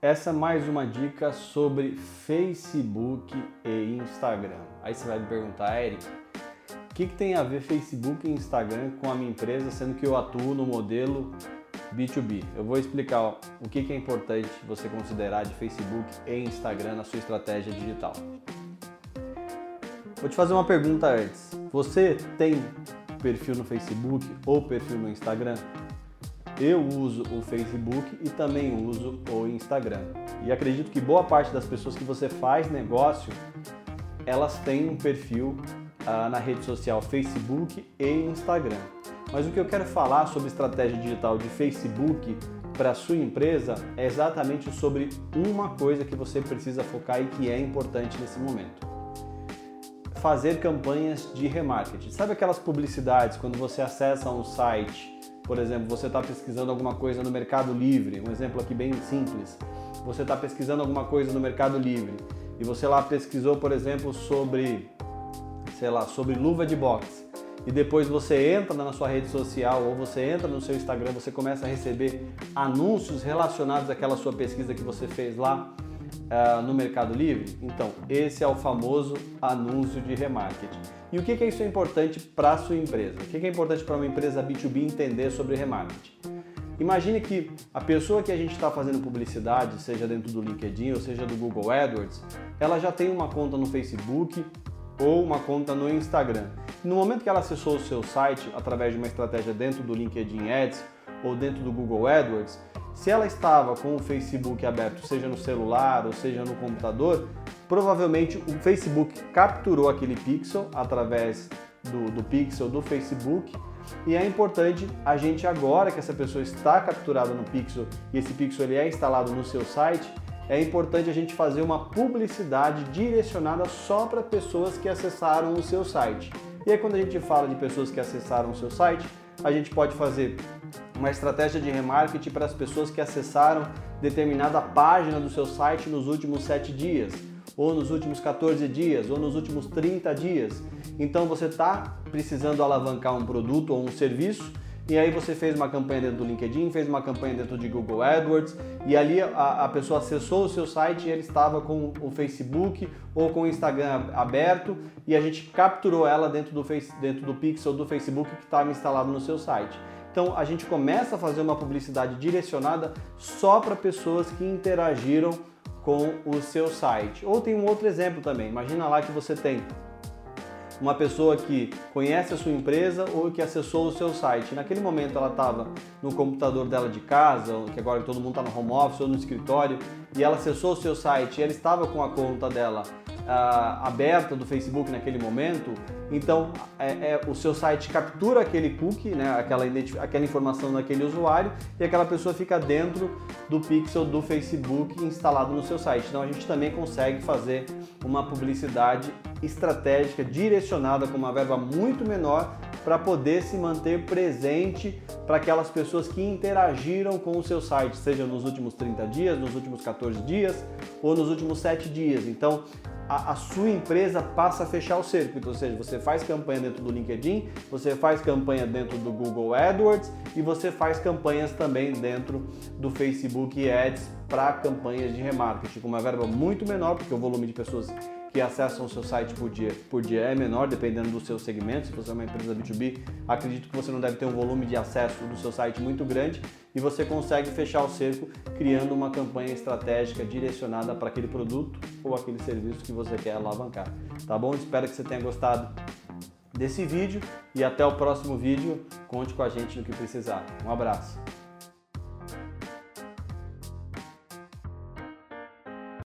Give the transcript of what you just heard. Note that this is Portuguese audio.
Essa é mais uma dica sobre Facebook e Instagram. Aí você vai me perguntar, Eric, o que, que tem a ver Facebook e Instagram com a minha empresa, sendo que eu atuo no modelo B2B? Eu vou explicar o que, que é importante você considerar de Facebook e Instagram na sua estratégia digital. Vou te fazer uma pergunta antes. Você tem perfil no Facebook ou perfil no Instagram? Eu uso o Facebook e também uso o Instagram. E acredito que boa parte das pessoas que você faz negócio, elas têm um perfil ah, na rede social Facebook e Instagram. Mas o que eu quero falar sobre estratégia digital de Facebook para sua empresa é exatamente sobre uma coisa que você precisa focar e que é importante nesse momento. Fazer campanhas de remarketing. Sabe aquelas publicidades quando você acessa um site por exemplo, você está pesquisando alguma coisa no Mercado Livre, um exemplo aqui bem simples. Você está pesquisando alguma coisa no Mercado Livre e você lá pesquisou, por exemplo, sobre, sei lá, sobre luva de boxe. E depois você entra na sua rede social ou você entra no seu Instagram, você começa a receber anúncios relacionados àquela sua pesquisa que você fez lá uh, no Mercado Livre? Então, esse é o famoso anúncio de remarketing. E o que, que isso é importante para a sua empresa? O que, que é importante para uma empresa B2B entender sobre remarketing? Imagine que a pessoa que a gente está fazendo publicidade, seja dentro do LinkedIn ou seja do Google AdWords, ela já tem uma conta no Facebook ou uma conta no Instagram. No momento que ela acessou o seu site através de uma estratégia dentro do LinkedIn Ads ou dentro do Google AdWords, se ela estava com o Facebook aberto, seja no celular ou seja no computador, provavelmente o Facebook capturou aquele pixel através do, do pixel do Facebook e é importante a gente agora que essa pessoa está capturada no pixel e esse pixel ele é instalado no seu site, é importante a gente fazer uma publicidade direcionada só para pessoas que acessaram o seu site. E aí quando a gente fala de pessoas que acessaram o seu site, a gente pode fazer uma estratégia de remarketing para as pessoas que acessaram determinada página do seu site nos últimos 7 dias, ou nos últimos 14 dias, ou nos últimos 30 dias. Então você está precisando alavancar um produto ou um serviço e aí você fez uma campanha dentro do LinkedIn, fez uma campanha dentro de Google AdWords e ali a, a pessoa acessou o seu site e ele estava com o Facebook ou com o Instagram aberto e a gente capturou ela dentro do, face, dentro do pixel do Facebook que estava instalado no seu site. Então a gente começa a fazer uma publicidade direcionada só para pessoas que interagiram com o seu site. Ou tem um outro exemplo também. Imagina lá que você tem uma pessoa que conhece a sua empresa ou que acessou o seu site. Naquele momento ela estava no computador dela de casa, que agora todo mundo está no home office ou no escritório, e ela acessou o seu site e ela estava com a conta dela uh, aberta do Facebook naquele momento, então é, é, o seu site captura aquele cookie, né, aquela, aquela informação daquele usuário e aquela pessoa fica dentro do pixel do Facebook instalado no seu site. Então a gente também consegue fazer uma publicidade estratégica direcionada com uma verba muito menor para poder se manter presente para aquelas pessoas que interagiram com o seu site, seja nos últimos 30 dias, nos últimos 14 dias ou nos últimos 7 dias. Então, a, a, sua empresa passa a fechar o circuito, ou seja, você faz campanha dentro do LinkedIn, você faz campanha dentro do Google AdWords e você faz campanhas também dentro do Facebook Ads para campanhas de remarketing, com uma verba muito menor, porque o volume de pessoas que acessam o seu site por dia, por dia é menor, dependendo do seu segmento. Se você é uma empresa B2B, acredito que você não deve ter um volume de acesso do seu site muito grande e você consegue fechar o cerco criando uma campanha estratégica direcionada para aquele produto ou aquele serviço que você quer alavancar. Tá bom? Espero que você tenha gostado desse vídeo e até o próximo vídeo. Conte com a gente no que precisar. Um abraço.